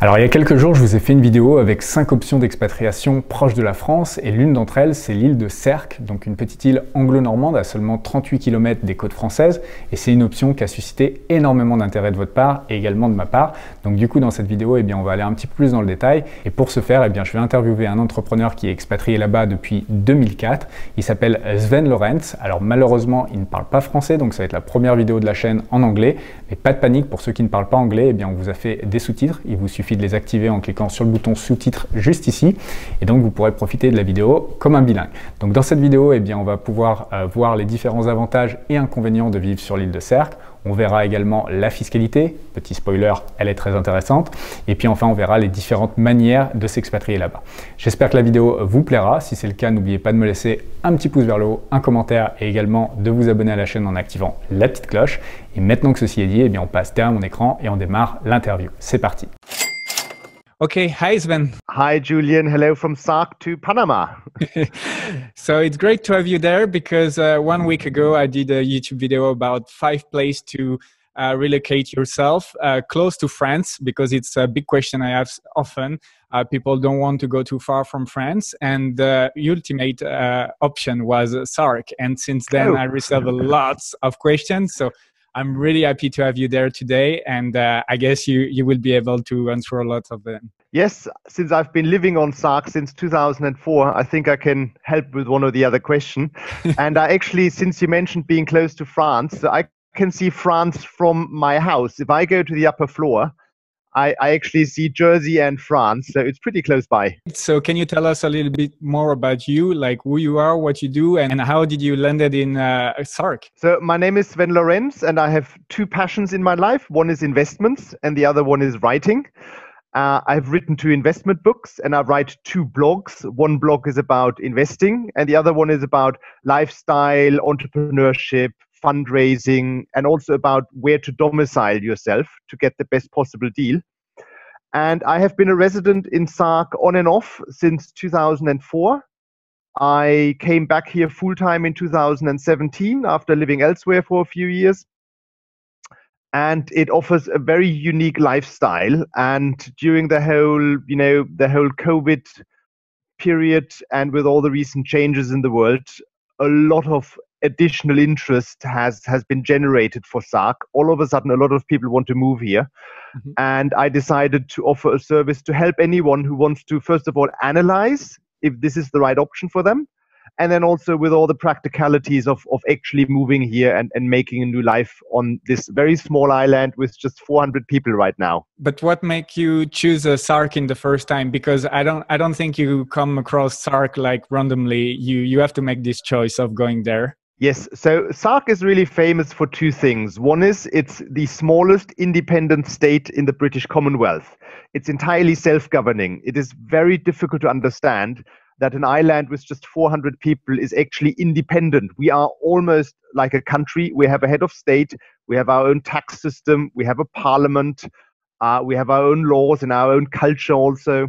Alors il y a quelques jours, je vous ai fait une vidéo avec 5 options d'expatriation proches de la France et l'une d'entre elles, c'est l'île de Sercq, donc une petite île anglo-normande à seulement 38 km des côtes françaises et c'est une option qui a suscité énormément d'intérêt de votre part et également de ma part. Donc du coup dans cette vidéo, eh bien, on va aller un petit peu plus dans le détail et pour ce faire, eh bien, je vais interviewer un entrepreneur qui est expatrié là-bas depuis 2004. Il s'appelle Sven Lorenz. Alors malheureusement, il ne parle pas français, donc ça va être la première vidéo de la chaîne en anglais. Mais pas de panique, pour ceux qui ne parlent pas anglais, eh bien, on vous a fait des sous-titres. Il vous suffit de les activer en cliquant sur le bouton sous-titres juste ici. Et donc, vous pourrez profiter de la vidéo comme un bilingue. Donc, dans cette vidéo, eh bien, on va pouvoir euh, voir les différents avantages et inconvénients de vivre sur l'île de Cercle. On verra également la fiscalité. Petit spoiler, elle est très intéressante. Et puis enfin, on verra les différentes manières de s'expatrier là-bas. J'espère que la vidéo vous plaira. Si c'est le cas, n'oubliez pas de me laisser un petit pouce vers le haut, un commentaire et également de vous abonner à la chaîne en activant la petite cloche. Et maintenant que ceci est dit, eh bien, on passe derrière mon écran et on démarre l'interview. C'est parti. Okay, hi Swen. Hi Julian, hello from Sark to Panama. so it's great to have you there because uh, one week ago I did a YouTube video about five places to uh, relocate yourself uh, close to France because it's a big question I have often. Uh, people don't want to go too far from France, and the ultimate uh, option was Sark. And since then, oh. I received lots of questions. So I'm really happy to have you there today, and uh, I guess you you will be able to answer a lot of them. Yes, since I've been living on Sark since 2004, I think I can help with one or the other question. and I actually, since you mentioned being close to France, I can see France from my house. If I go to the upper floor, I, I, actually see Jersey and France, so it's pretty close by. So, can you tell us a little bit more about you, like who you are, what you do, and how did you landed in uh, Sark? So, my name is Swen Lorenz, and I have two passions in my life. One is investments, and the other one is writing. Uh, I've written two investment books, and I write two blogs. One blog is about investing, and the other one is about lifestyle, entrepreneurship, fundraising, and also about where to domicile yourself to get the best possible deal. And I have been a resident in Sark on and off since 2004. I came back here full time in 2017 after living elsewhere for a few years. And it offers a very unique lifestyle. And during the whole, you know, the whole COVID period and with all the recent changes in the world, a lot of additional interest has has been generated for Sark. All of a sudden, a lot of people want to move here, mm-hmm. and I decided to offer a service to help anyone who wants to first of all analyze if this is the right option for them, and then also with all the practicalities of of actually moving here and and making a new life on this very small island with just 400 people right now. But what make you choose a Sark in the first time? Because I don't I don't think you come across Sark like randomly. You you have to make this choice of going there. Yes, so Sark is really famous for two things. One is it's the smallest independent state in the British Commonwealth. It's entirely self governing. It is very difficult to understand that an island with just 400 people is actually independent. We are almost like a country. We have a head of state, we have our own tax system, we have a parliament, uh, we have our own laws and our own culture also.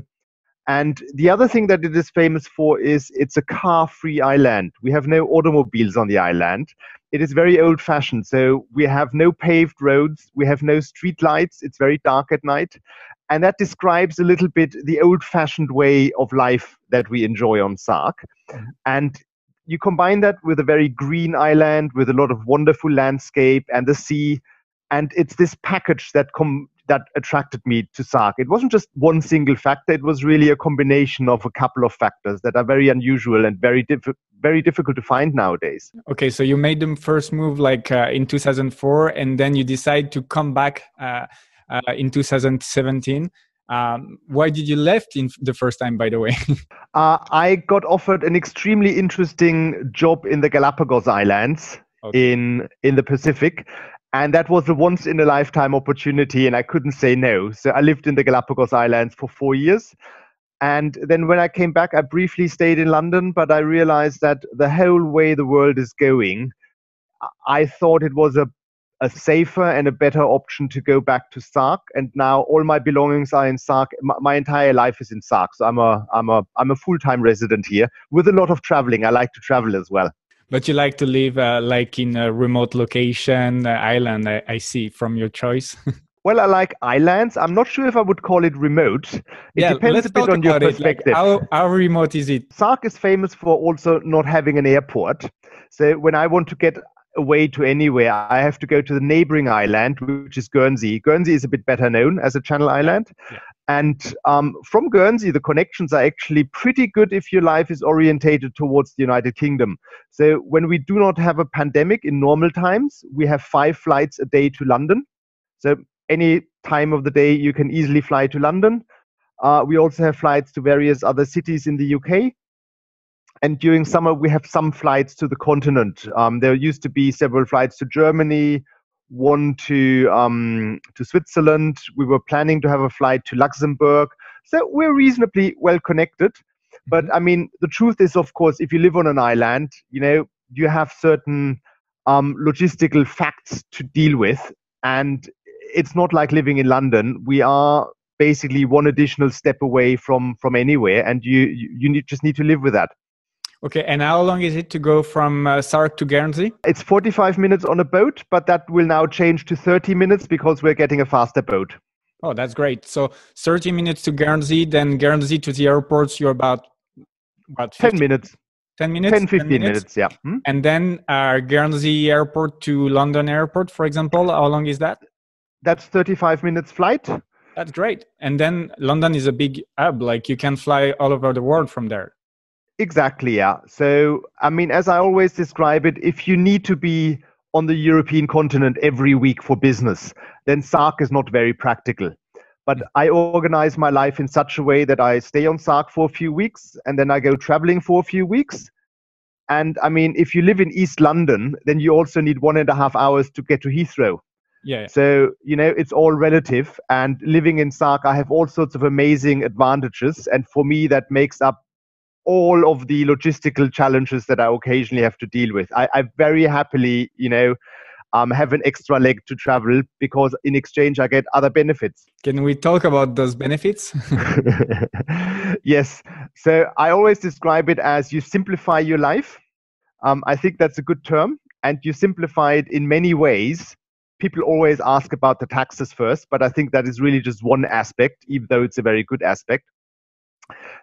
And the other thing that it is famous for is it's a car free island. We have no automobiles on the island. It is very old fashioned. So we have no paved roads, we have no street lights, it's very dark at night. And that describes a little bit the old fashioned way of life that we enjoy on Sark. Mm-hmm. And you combine that with a very green island with a lot of wonderful landscape and the sea. And it's this package that com- that attracted me to Sark. It wasn't just one single factor, it was really a combination of a couple of factors that are very unusual and very diff- very difficult to find nowadays. Okay, so you made the first move like uh, in 2004 and then you decide to come back uh, uh, in 2017. Um, why did you left in the first time, by the way? Uh, I got offered an extremely interesting job in the Galapagos Islands okay. in in the Pacific, and that was a once in a lifetime opportunity and i couldn't say no. So i lived in the galapagos islands for four years. And then when i came back i briefly stayed in london but i realized that the whole way the world is going i thought it was a, a safer and a better option to go back to sark. And now all my belongings are in sark. My, my entire life is in sark. So i'm a i'm a i'm a full-time resident here with a lot of traveling. I like to travel as well but you like to live uh, like in a remote location uh, island I, I, see from your choice Well, I like islands. I'm not sure if I would call it remote. It yeah, depends a bit on your it. Like, perspective. how, how remote is it? Sark is famous for also not having an airport. So when I want to get away to anywhere, I have to go to the neighboring island, which is Guernsey. Guernsey is a bit better known as a Channel island. Yeah. And um, from Guernsey, the connections are actually pretty good if your life is orientated towards the United Kingdom. So when we do not have a pandemic in normal times, we have five flights a day to London. So any time of the day, you can easily fly to London. Uh, we also have flights to various other cities in the UK and during summer we have some flights to the continent. Um, there used to be several flights to Germany, one to um, to Switzerland. We were planning to have a flight to Luxembourg, so we're reasonably well connected. But I mean, the truth is, of course, if you live on an island, you know you have certain um, logistical facts to deal with, and it's not like living in London. We are basically one additional step away from from anywhere, and you you, you need, just need to live with that. Okay, and how long is it to go from uh, Sark to Guernsey? It's 45 minutes on a boat, but that will now change to 30 minutes because we're getting a faster boat. Oh, that's great. So 30 minutes to Guernsey, then Guernsey to the airports, you're about about 10 minutes. 10 minutes? 10, 15 minutes. minutes, yeah. Hmm? And then uh, Guernsey airport to London airport, for example, how long is that? That's 35 minutes flight. That's great. And then London is a big hub, like you can fly all over the world from there. Exactly, yeah. So, I mean, as I always describe it, if you need to be on the European continent every week for business, then Sark is not very practical. But mm. I organize my life in such a way that I stay on Sark for a few weeks and then I go traveling for a few weeks. And I mean, if you live in East London, then you also need one and a half hours to get to Heathrow. Yeah. So, you know, it's all relative. And living in Sark, I have all sorts of amazing advantages. And for me, that makes up all of the logistical challenges that I occasionally have to deal with. I, I very happily, you know, um, have an extra leg to travel because in exchange I get other benefits. Can we talk about those benefits? yes. So I always describe it as you simplify your life. Um, I think that's a good term, and you simplify it in many ways. People always ask about the taxes first, but I think that is really just one aspect, even though it's a very good aspect.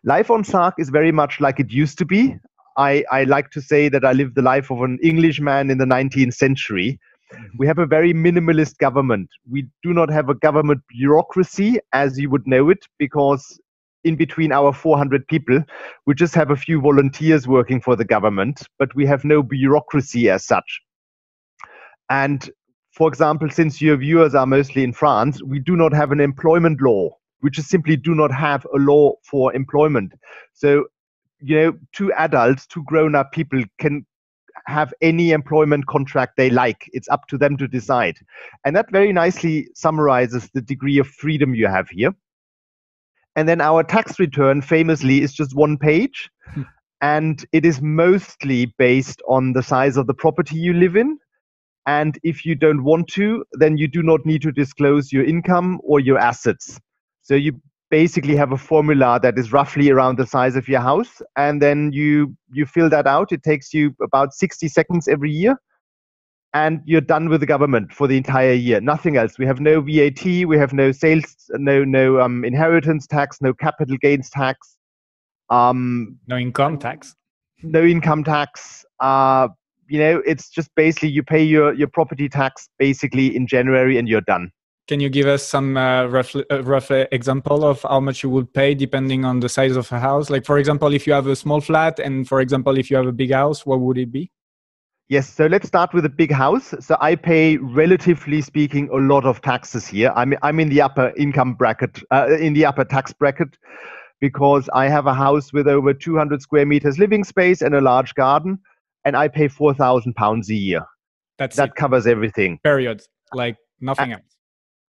Life on Sark is very much like it used to be. I, I like to say that I live the life of an Englishman in the 19th century. Mm-hmm. We have a very minimalist government. We do not have a government bureaucracy as you would know it, because in between our 400 people, we just have a few volunteers working for the government, but we have no bureaucracy as such. And for example, since your viewers are mostly in France, we do not have an employment law we just simply do not have a law for employment. So, you know, two adults, two grown up people can have any employment contract they like. It's up to them to decide. And that very nicely summarizes the degree of freedom you have here. And then our tax return famously is just one page. Hmm. and it is mostly based on the size of the property you live in. And if you don't want to, then you do not need to disclose your income or your assets. So you basically have a formula that is roughly around the size of your house, and then you you fill that out. It takes you about 60 seconds every year, and you're done with the government for the entire year. Nothing else. We have no VAT. We have no sales, no no um, inheritance tax, no capital gains tax, um, no income tax, no income tax. Uh, you know, it's just basically you pay your your property tax basically in January, and you're done. Can you give us some uh, rough, uh, rough example of how much you would pay depending on the size of a house? Like, for example, if you have a small flat, and for example, if you have a big house, what would it be? Yes, so let's start with a big house. So I pay, relatively speaking, a lot of taxes here. I'm I'm in the upper income bracket, uh, in the upper tax bracket, because I have a house with over 200 square meters living space and a large garden, and I pay 4,000 pounds a year. That's that it. covers everything. Period. Like nothing else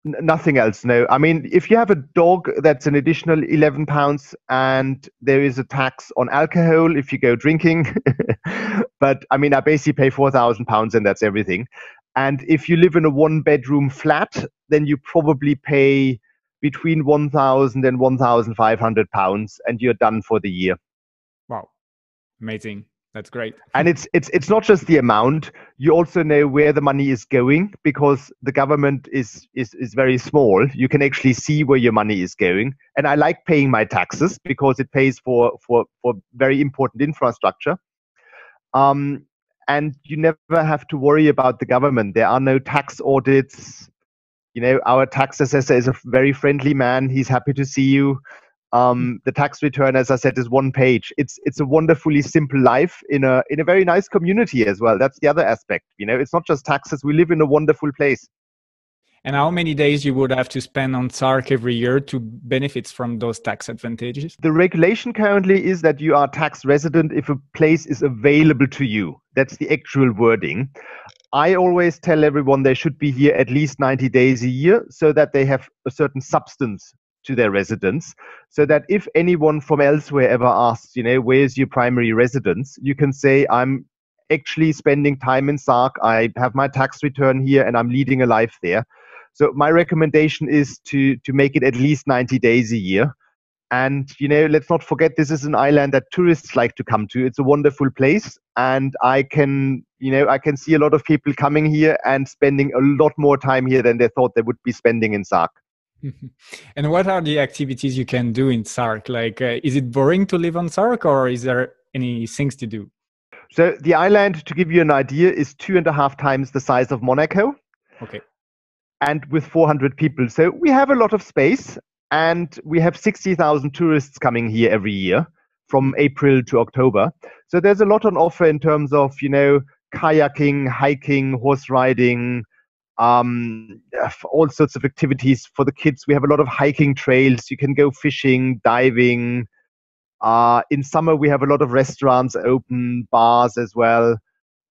nothing else no. I mean if you have a dog that's an additional 11 pounds and there is a tax on alcohol if you go drinking but i mean i basically pay 4000 pounds and that's everything. And if you live in a one bedroom flat then you probably pay between 1000 and 1500 pounds and you're done for the year. Wow. Amazing That's great. and it's it's it's not just the amount. You also know where the money is going because the government is is is very small. You can actually see where your money is going. And I like paying my taxes because it pays for for for very important infrastructure. Um, and you never have to worry about the government. There are no tax audits. You know, our tax assessor is a very friendly man. He's happy to see you. Um, the tax return, as I said, is one page. It's it's a wonderfully simple life in a in a very nice community as well. That's the other aspect. You know, it's not just taxes. We live in a wonderful place. And how many days you would have to spend on SARK every year to benefit from those tax advantages? The regulation currently is that you are tax resident if a place is available to you. That's the actual wording. I always tell everyone they should be here at least 90 days a year so that they have a certain substance to their residence so that if anyone from elsewhere ever asks you know where's your primary residence? you can say i'm actually spending time in sark. I have my tax return here and i'm leading a life there. So my recommendation is to to make it at least 90 days a year. And you know let's not forget this is an island that tourists like to come to. It's a wonderful place and i can you know i can see a lot of people coming here and spending a lot more time here than they thought they would be spending in sark and what are the activities you can do in Sark? Like, uh, is it boring to live on Sark, or is there any things to do? So the island, to give you an idea, is two and a half times the size of Monaco. Okay. And with 400 people, so we have a lot of space, and we have 60,000 tourists coming here every year from April to October. So there's a lot on offer in terms of you know kayaking, hiking, horse riding, um, all sorts of activities for the kids. We have a lot of hiking trails. You can go fishing, diving. Uh, in summer, we have a lot of restaurants open, bars as well.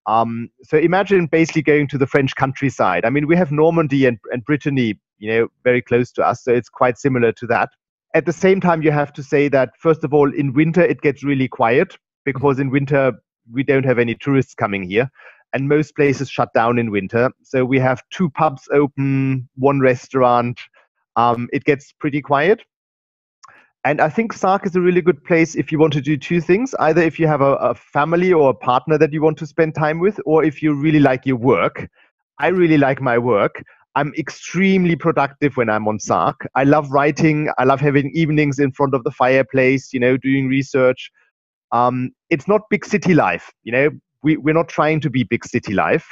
Um, so imagine basically going to the French countryside. I mean, we have Normandy and, and Brittany, you know, very close to us, so it's quite similar to that. At the same time, you have to say that first of all, in winter it gets really quiet because in winter we don't have any tourists coming here and most places shut down in winter. So we have two pubs open, one restaurant. Um, it gets pretty quiet. And I think Sark is a really good place if you want to do two things either if you have a, a, family or a partner that you want to spend time with, or if you really like your work. I really like my work. I'm extremely productive when I'm on Sark. I love writing. I love having evenings in front of the fireplace, you know, doing research. Um, it's not big city life, you know we, we're not trying to be big city life.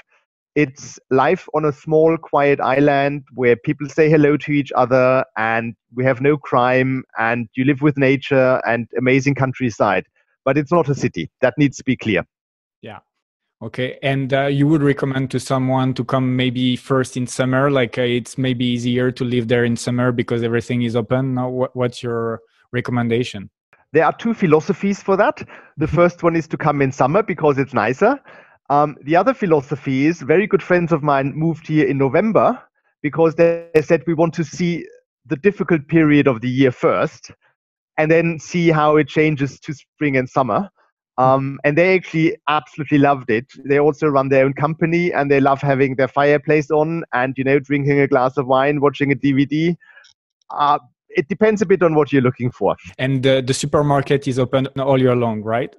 It's life on a small, quiet island where people say hello to each other and we have no crime and you live with nature and amazing countryside. But it's not a city. That needs to be clear. Yeah. Okay. And uh, you would recommend to someone to come maybe first in summer? Like uh, it's maybe easier to live there in summer because everything is open. Now, what, what's your recommendation? There are two philosophies for that. The mm-hmm. first one is to come in summer because it's nicer. Um, the other philosophy is very good friends of mine moved here in November because they said we want to see the difficult period of the year first and then see how it changes to spring and summer. Mm-hmm. Um, and they actually absolutely loved it. They also run their own company and they love having their fireplace on and, you know, drinking a glass of wine, watching a DVD. Uh, it depends a bit on what you're looking for. And the, the supermarket is open all year long, right?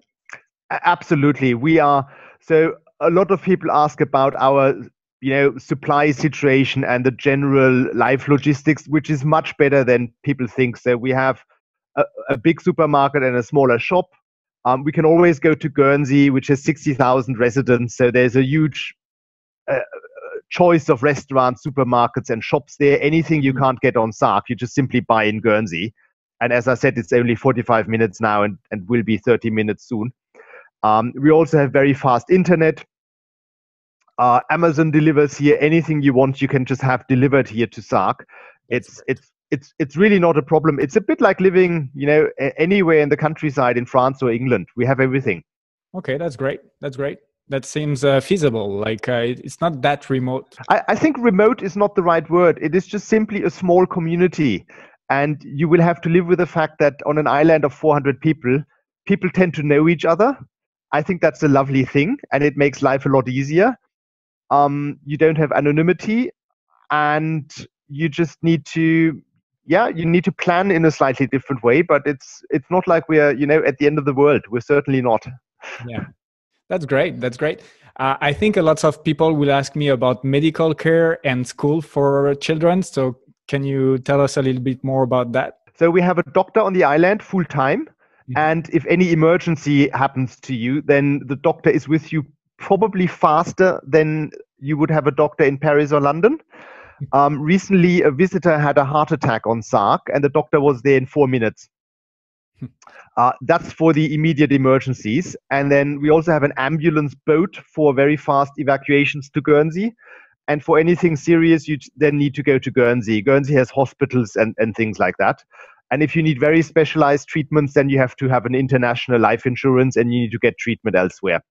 Absolutely. We are. So a lot of people ask about our you know supply situation and the general life logistics which is much better than people think so we have a, a big supermarket and a smaller shop um, we can always go to guernsey which has 60000 residents so there's a huge uh, choice of restaurants, supermarkets, and shops there. Anything you mm. can't get on Sark, you just simply buy in Guernsey. And as I said, it's only 45 minutes now and, and will be 30 minutes soon. Um, we also have very fast internet. Uh, Amazon delivers here anything you want. You can just have delivered here to Sark. It's it's it's it's really not a problem. It's a bit like living, you know, anywhere in the countryside in France or England. We have everything. Okay, that's great. That's great that seems uh, feasible like uh, it's not that remote. I, I, think remote is not the right word. It is just simply a small community. And you will have to live with the fact that on an island of 400 people people tend to know each other. I think that's a lovely thing and it makes life a lot easier. Um, you don't have anonymity and you just need to yeah you need to plan in a slightly different way but it's it's not like we're you know at the end of the world. We're certainly not. Yeah That's great. That's great. Uh, I think a lot of people will ask me about medical care and school for children. So, can you tell us a little bit more about that? So, we have a doctor on the island full time. Mm-hmm. And if any emergency happens to you, then the doctor is with you probably faster than you would have a doctor in Paris or London. Mm-hmm. Um, recently, a visitor had a heart attack on Sark, and the doctor was there in four minutes. Uh, that's for the immediate emergencies. And then we also have an ambulance boat for very fast evacuations to Guernsey. And for anything serious, you then need to go to Guernsey. Guernsey has hospitals and, and things like that. And if you need very specialized treatments, then you have to have an international life insurance and you need to get treatment elsewhere.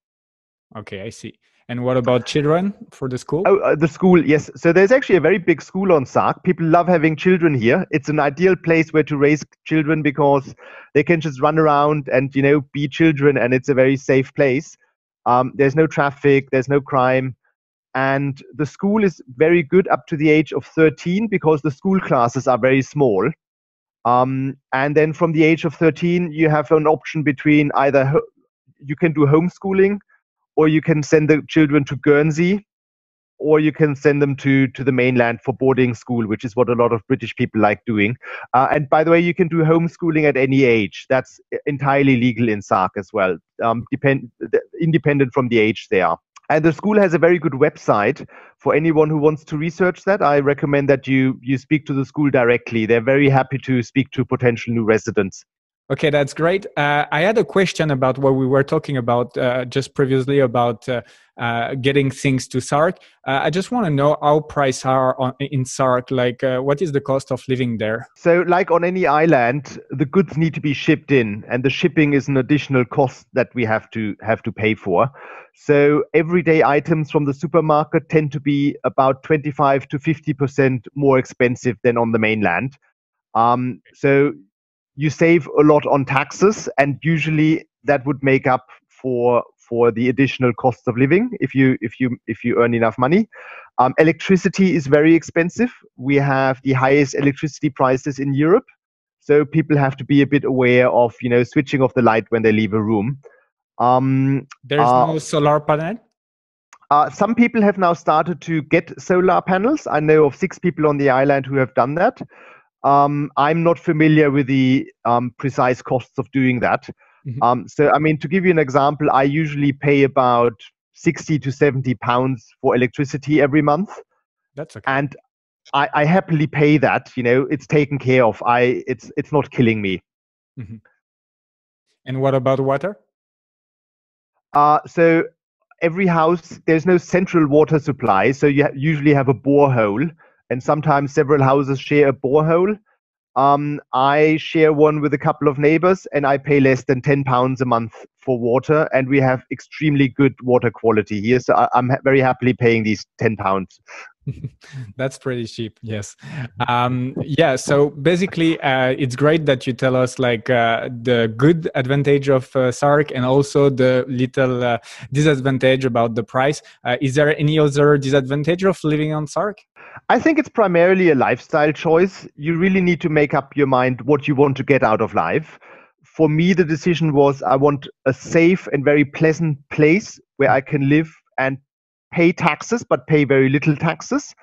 Okay, I see. And what about children for the school? Oh, uh, the school, yes. So there's actually a very big school on Sark. People love having children here. It's an ideal place where to raise children because they can just run around and you know be children, and it's a very safe place. Um, there's no traffic, there's no crime, and the school is very good up to the age of 13 because the school classes are very small. Um, and then from the age of 13, you have an option between either ho- you can do homeschooling or you can send the children to Guernsey, or you can send them to to the mainland for boarding school, which is what a lot of British people like doing. Uh, and by the way, you can do homeschooling at any age. That's entirely legal in Sark as well, um, depend independent from the age they are. And the school has a very good website for anyone who wants to research that. I recommend that you you speak to the school directly. They're very happy to speak to potential new residents. Okay, that's great. Uh, I had a question about what we were talking about uh, just previously about uh, uh getting things to Sark. Uh, I just want to know how prices are on, in Sark. Like, uh, what is the cost of living there? So, like on any island, the goods need to be shipped in, and the shipping is an additional cost that we have to have to pay for. So, everyday items from the supermarket tend to be about twenty-five to fifty percent more expensive than on the mainland. Um, so you save a lot on taxes, and usually that would make up for for the additional cost of living if you if you if you earn enough money. Um, electricity is very expensive. We have the highest electricity prices in Europe, so people have to be a bit aware of you know switching off the light when they leave a room. Um, There's uh, no solar panel. Uh, some people have now started to get solar panels. I know of six people on the island who have done that. Um, I'm not familiar with the um, precise costs of doing that. Mm-hmm. Um, so, I mean, to give you an example, I usually pay about 60 to 70 pounds for electricity every month. That's okay. And I, I happily pay that. You know, it's taken care of. I it's it's not killing me. Mm-hmm. And what about water? Uh, so every house there's no central water supply, so you ha- usually have a borehole and sometimes several houses share a borehole. Um, I share one with a couple of neighbors, and I pay less than ten pounds a month for water, and we have extremely good water quality here. So I, am very happily paying these ten pounds. That's pretty cheap. Yes. Um, yeah. So basically, uh, it's great that you tell us like uh, the good advantage of uh, Sark and also the little uh, disadvantage about the price. Uh, is there any other disadvantage of living on Sark? I think it's primarily a lifestyle choice. You really need to make up your mind what you want to get out of life. For me, the decision was I want a safe and very pleasant place where I can live and pay taxes, but pay very little taxes.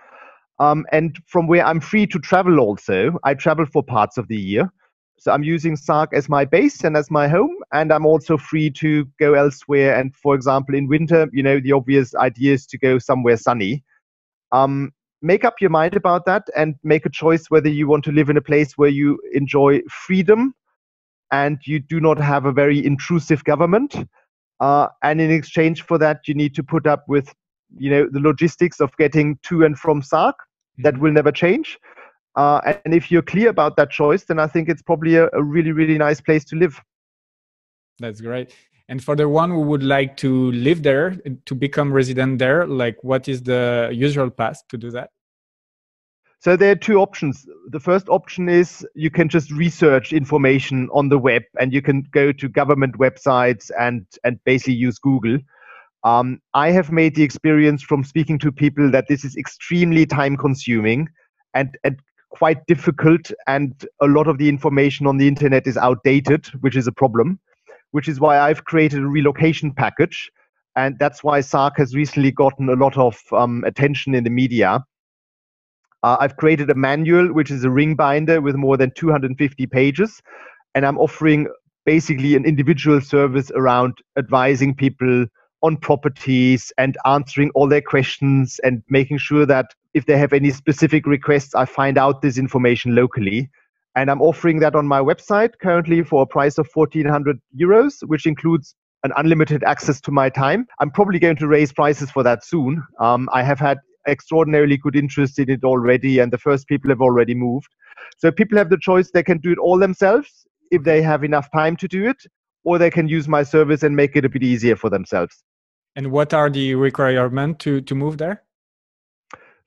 Um, and from where I'm free to travel also, I travel for parts of the year. So I'm using Sark as my base and as my home, and I'm also free to go elsewhere. And for example, in winter, you know, the obvious idea is to go somewhere sunny. Um, make up your mind about that and make a choice whether you want to live in a place where you enjoy freedom and you do not have a very intrusive government. Uh, and in exchange for that, you need to put up with, you know, the logistics of getting to and from Sark. That mm-hmm. will never change. Uh, and if you're clear about that choice, then I think it's probably a, a really, really nice place to live. That's great. And for the one who would like to live there, to become resident there, like what is the usual path to do that? So there are two options. The first option is you can just research information on the web and you can go to government websites and, and basically use Google. Um, I have made the experience from speaking to people that this is extremely time consuming and, and quite difficult, and a lot of the information on the internet is outdated, which is a problem which is why I've created a relocation package. And that's why SARK has recently gotten a lot of um, attention in the media. Uh, I've created a manual, which is a ring binder with more than 250 pages. And I'm offering basically an individual service around advising people on properties and answering all their questions and making sure that if they have any specific requests, I find out this information locally. And I'm offering that on my website currently for a price of 1400 euros, which includes an unlimited access to my time. I'm probably going to raise prices for that soon. Um, I have had extraordinarily good interest in it already, and the first people have already moved. So people have the choice; they can do it all themselves if they have enough time to do it, or they can use my service and make it a bit easier for themselves. And what are the requirements to, to move there?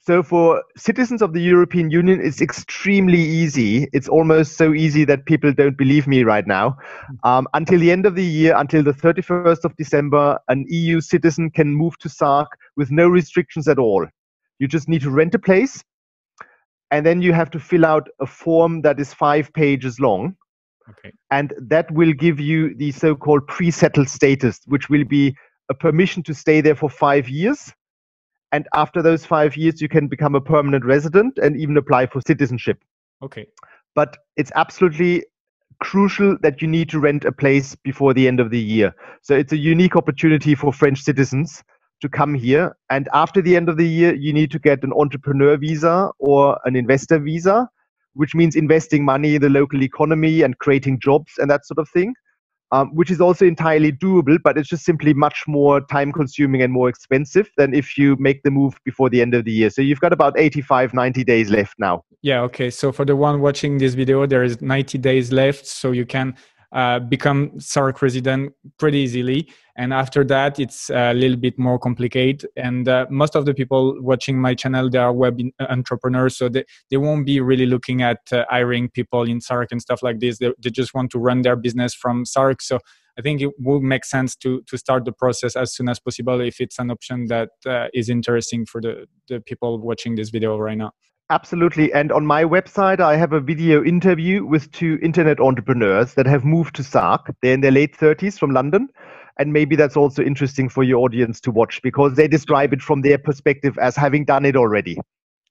So for citizens of the European Union, it's extremely easy. It's almost so easy that people don't believe me right now. Um, until the end of the year, until the 31st of December, an EU citizen can move to SARK with no restrictions at all. You just need to rent a place, and then you have to fill out a form that is five pages long. Okay. And that will give you the so called pre settled status, which will be a permission to stay there for five years and after those five years you can become a permanent resident and even apply for citizenship. Okay. But it's absolutely crucial that you need to rent a place before the end of the year. So it's a unique opportunity for french citizens to come here. And after the end of the year you need to get an entrepreneur visa or an investor visa which means investing money in the local economy and creating jobs and that sort of thing um, which is also entirely doable, but it's just simply much more time consuming and more expensive than if you make the move before the end of the year. So you've got about 85, 90 days left now. Yeah, okay. So for the one watching this video, there is 90 days left. So you can uh, become SARK resident pretty easily. And after that, it's a little bit more complicated. And uh, most of the people watching my channel, they are web uh, entrepreneurs, so they, they won't be really looking at uh, hiring people in SARK and stuff like this. They, they just want to run their business from SARK. So I think it would make sense to to start the process as soon as possible if it's an option that uh, is interesting for the, the people watching this video right now. Absolutely. And on my website, I have a video interview with two internet entrepreneurs that have moved to SARK. They're in their late 30s from London. And maybe that's also interesting for your audience to watch because they describe it from their perspective as having done it already.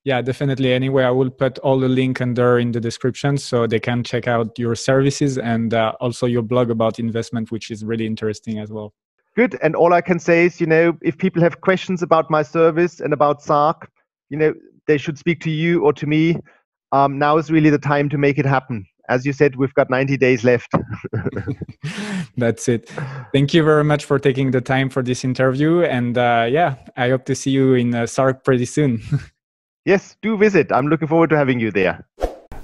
Yeah, definitely. Anyway, I will put all the link under in the description so they can check out your services and uh, also your blog about investment, which is really interesting as well. Good. And all I can say is, you know, if people have questions about my service and about SARK, you know, they should speak to you or to me. Um, now is really the time to make it happen. As you said, we've got 90 days left. That's it. Thank you very much for taking the time for this interview. And uh, yeah, I hope to see you in uh, SARK pretty soon. yes, do visit. I'm looking forward to having you there.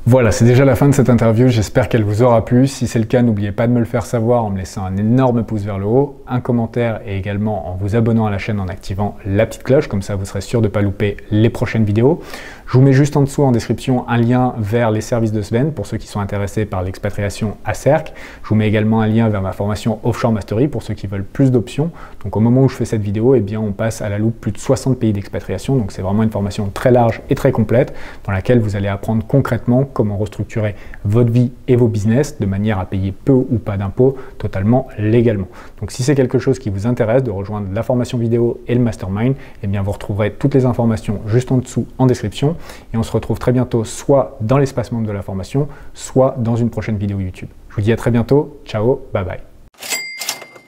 Voilà, c'est déjà la fin de cette interview, j'espère qu'elle vous aura plu. Si c'est le cas, n'oubliez pas de me le faire savoir en me laissant un énorme pouce vers le haut, un commentaire et également en vous abonnant à la chaîne en activant la petite cloche, comme ça vous serez sûr de ne pas louper les prochaines vidéos. Je vous mets juste en dessous en description un lien vers les services de Sven pour ceux qui sont intéressés par l'expatriation à CERC. Je vous mets également un lien vers ma formation Offshore Mastery pour ceux qui veulent plus d'options. Donc au moment où je fais cette vidéo, eh bien, on passe à la loupe plus de 60 pays d'expatriation. Donc c'est vraiment une formation très large et très complète dans laquelle vous allez apprendre concrètement comment restructurer votre vie et vos business de manière à payer peu ou pas d'impôts totalement légalement. Donc si c'est quelque chose qui vous intéresse de rejoindre la formation vidéo et le mastermind, eh bien vous retrouverez toutes les informations juste en dessous en description. Et on se retrouve très bientôt soit dans l'espace membre de la formation, soit dans une prochaine vidéo YouTube. Je vous dis à très bientôt. Ciao, bye bye.